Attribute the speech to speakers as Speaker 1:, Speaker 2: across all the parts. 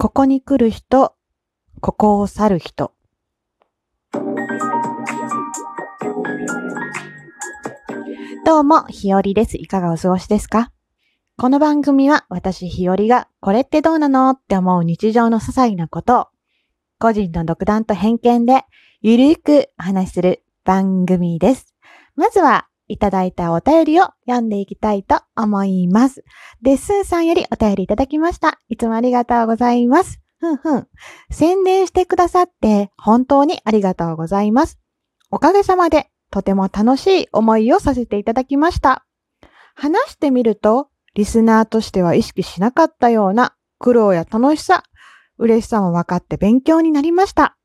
Speaker 1: ここに来る人、ここを去る人。どうも、ひよりです。いかがお過ごしですか？この番組は私ひよりがこれってどうなのって思う日常の些細なことを個人の独断と偏見でゆるくお話しする番組です。まずはいただいたお便りを読んでいきたいと思います。デッスンさんよりお便りいただきました。いつもありがとうございます。ふんふん。宣伝してくださって本当にありがとうございます。おかげさまでとても楽しい思いをさせていただきました。話してみると、リスナーとしては意識しなかったような苦労や楽しさ、嬉しさも分かって勉強になりました。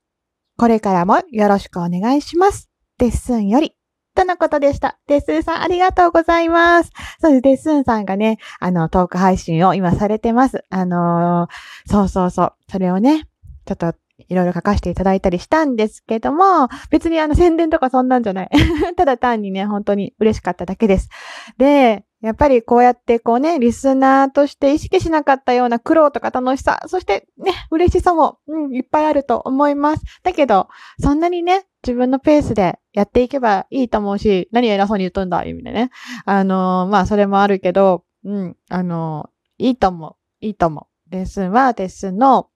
Speaker 1: これからもよろしくお願いします。デッスンより。とのことでした。デスンさんありがとうございます。そうです。デスンさんがね、あの、トーク配信を今されてます。あのーそうそうそう。それをね、ちょっといろいろ書かせていただいたりしたんですけども、別にあの宣伝とかそんなんじゃない。ただ単にね、本当に嬉しかっただけです。で、やっぱりこうやってこうね、リスナーとして意識しなかったような苦労とか楽しさ、そしてね、嬉しさも、うん、いっぱいあると思います。だけど、そんなにね、自分のペースでやっていけばいいと思うし、何偉そうに言っとんだ、意味でね。あのーまあ、それもあるけど、うん、あのーいいと思う。いいと思う。レッスンはレッスンの、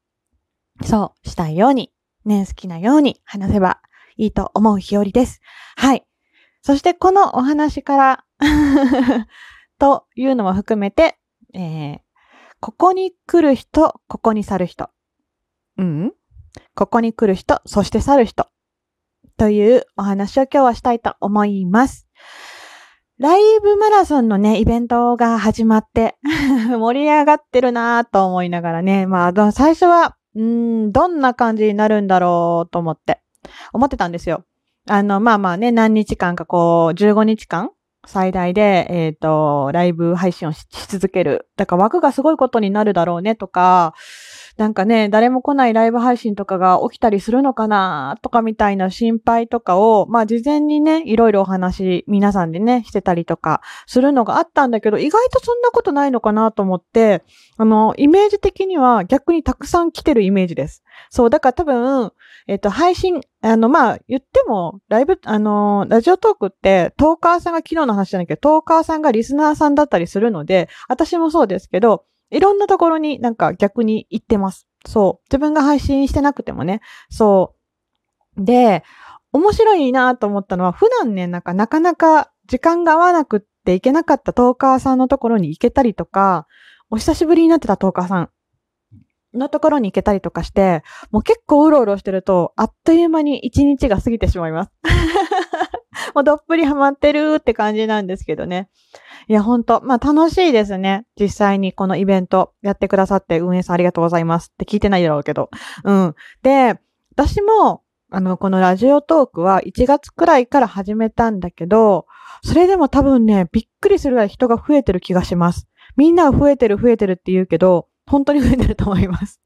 Speaker 1: そう、したいように、ね、好きなように話せばいいと思う日和です。はい。そしてこのお話から、というのも含めて、えー、ここに来る人、ここに去る人。うん？ここに来る人、そして去る人。というお話を今日はしたいと思います。ライブマラソンのね、イベントが始まって、盛り上がってるなぁと思いながらね、まあ、ど最初は、ん、どんな感じになるんだろうと思って、思ってたんですよ。あの、まあまあね、何日間かこう、15日間最大で、えっ、と、ライブ配信をしし続ける。だから枠がすごいことになるだろうねとか、なんかね、誰も来ないライブ配信とかが起きたりするのかなとかみたいな心配とかを、まあ事前にね、いろいろお話、皆さんでね、してたりとかするのがあったんだけど、意外とそんなことないのかなと思って、あの、イメージ的には逆にたくさん来てるイメージです。そう、だから多分、えっ、と、配信、あの、まあ、言っても、ライブ、あの、ラジオトークって、トーカーさんが昨日の話じゃないけど、トーカーさんがリスナーさんだったりするので、私もそうですけど、いろんなところになんか逆に行ってます。そう。自分が配信してなくてもね。そう。で、面白いなと思ったのは、普段ね、なんかなかなか時間が合わなくって行けなかったトーカーさんのところに行けたりとか、お久しぶりになってたトーカーさんのところに行けたりとかして、もう結構うろうろしてると、あっという間に一日が過ぎてしまいます。もうどっぷりハマってるって感じなんですけどね。いや、ほんと、まあ楽しいですね。実際にこのイベントやってくださって運営さんありがとうございますって聞いてないだろうけど。うん。で、私も、あの、このラジオトークは1月くらいから始めたんだけど、それでも多分ね、びっくりするぐらい人が増えてる気がします。みんなが増えてる増えてるって言うけど、本当に増えてると思います。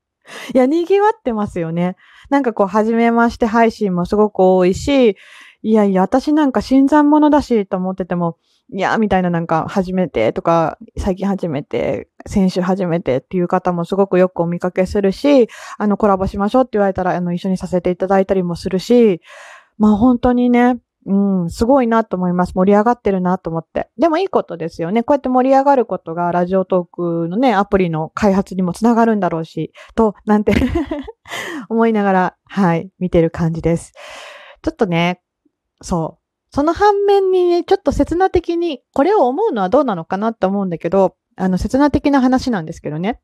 Speaker 1: いや、賑わってますよね。なんかこう、初めまして配信もすごく多いし、いやいや、私なんか新参者だしと思ってても、いや、みたいななんか、初めてとか、最近初めて、先週初めてっていう方もすごくよくお見かけするし、あの、コラボしましょうって言われたら、あの、一緒にさせていただいたりもするし、まあ本当にね、うん、すごいなと思います。盛り上がってるなと思って。でもいいことですよね。こうやって盛り上がることが、ラジオトークのね、アプリの開発にもつながるんだろうし、と、なんて 思いながら、はい、見てる感じです。ちょっとね、そう。その反面にね、ちょっと切な的に、これを思うのはどうなのかなって思うんだけど、あの、切な的な話なんですけどね。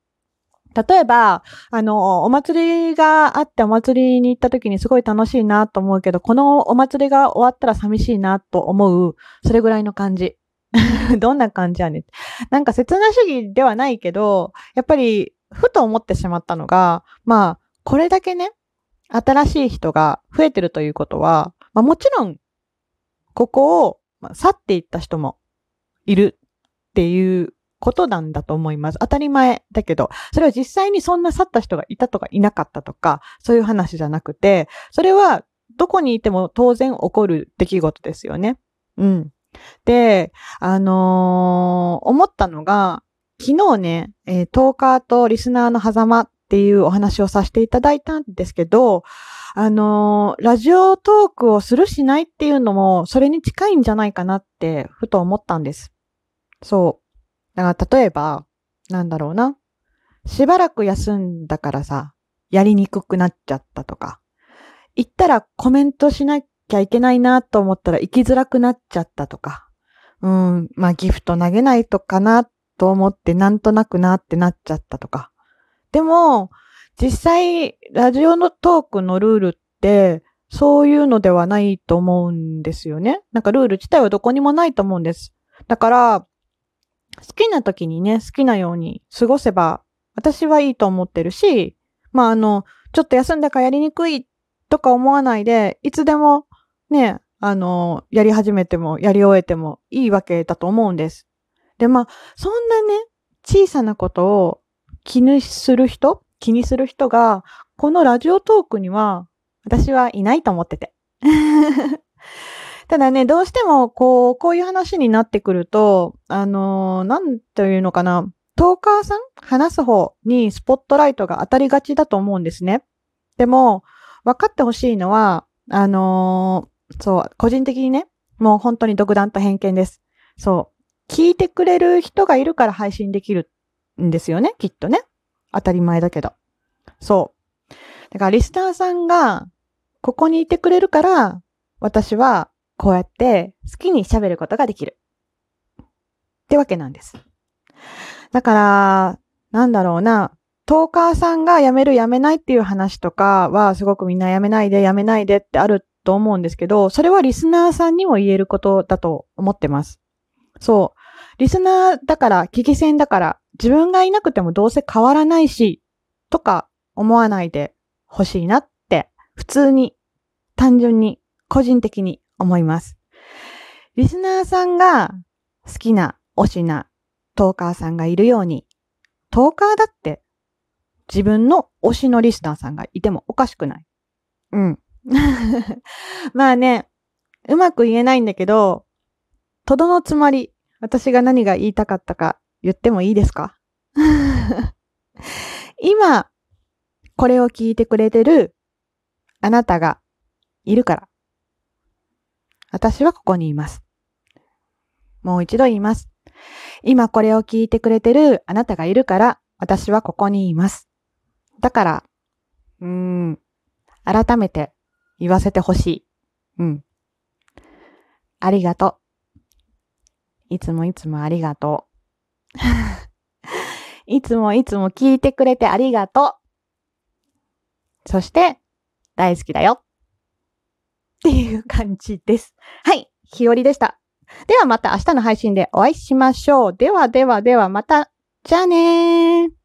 Speaker 1: 例えば、あの、お祭りがあってお祭りに行った時にすごい楽しいなと思うけど、このお祭りが終わったら寂しいなと思う、それぐらいの感じ。どんな感じやねん。なんか切な主義ではないけど、やっぱり、ふと思ってしまったのが、まあ、これだけね、新しい人が増えてるということは、まあもちろん、ここを去っていった人もいるっていうことなんだと思います。当たり前だけど、それは実際にそんな去った人がいたとかいなかったとか、そういう話じゃなくて、それはどこにいても当然起こる出来事ですよね。うん。で、あのー思ったのが、昨日ね、えートーカーとリスナーの狭間っていうお話をさせていただいたんですけど、あのー、ラジオトークをするしないっていうのも、それに近いんじゃないかなって、ふと思ったんです。そう。だから例えば、なんだろうな。しばらく休んだからさ、やりにくくなっちゃったとか。行ったらコメントしなきゃいけないなと思ったら行きづらくなっちゃったとか。うん、まあギフト投げないとかなと思ってなんとなくなってなっちゃったとか。でも、実際、ラジオのトークのルールって、そういうのではないと思うんですよね。なんかルール自体はどこにもないと思うんです。だから、好きな時にね、好きなように過ごせば、私はいいと思ってるし、まああの、ちょっと休んだかやりにくいとか思わないで、いつでもね、あの、やり始めても、やり終えてもいいわけだと思うんです。で、まあ、そんなね、小さなことを気にする人気にする人が、このラジオトークには、私はいないと思ってて。ただね、どうしても、こう、こういう話になってくると、あのー、なんというのかな、トーカーさん話す方にスポットライトが当たりがちだと思うんですね。でも、分かってほしいのは、あのー、そう、個人的にね、もう本当に独断と偏見です。そう。聞いてくれる人がいるから配信できるんですよね、きっとね。当たり前だけど。そう。だからリスナーさんが、ここにいてくれるから、私はこうやって好きに喋ることができる。ってわけなんです。だから、なんだろうな、トーカーさんが辞める辞めないっていう話とかはすごくみんな辞めないで辞めないでってあると思うんですけど、それはリスナーさんにも言えることだと思ってます。そう。リスナーだから、聞き戦だから、自分がいなくてもどうせ変わらないし、とか思わないでほしいなって、普通に、単純に、個人的に思います。リスナーさんが好きな、推しな、トーカーさんがいるように、トーカーだって自分の推しのリスナーさんがいてもおかしくない。うん。まあね、うまく言えないんだけど、とどのつまり、私が何が言いたかったか言ってもいいですか？今、これを聞いてくれてるあなたがいるから。私はここにいます。もう一度言います。今これを聞いてくれてるあなたがいるから、私はここにいます。だから、うーん、改めて言わせてほしい。うん。ありがとう。いつもいつもありがとう。いつもいつも聞いてくれてありがとう。そして、大好きだよ。っていう感じです。はい。日和でした。ではまた明日の配信でお会いしましょう。ではではではまた。じゃあねー。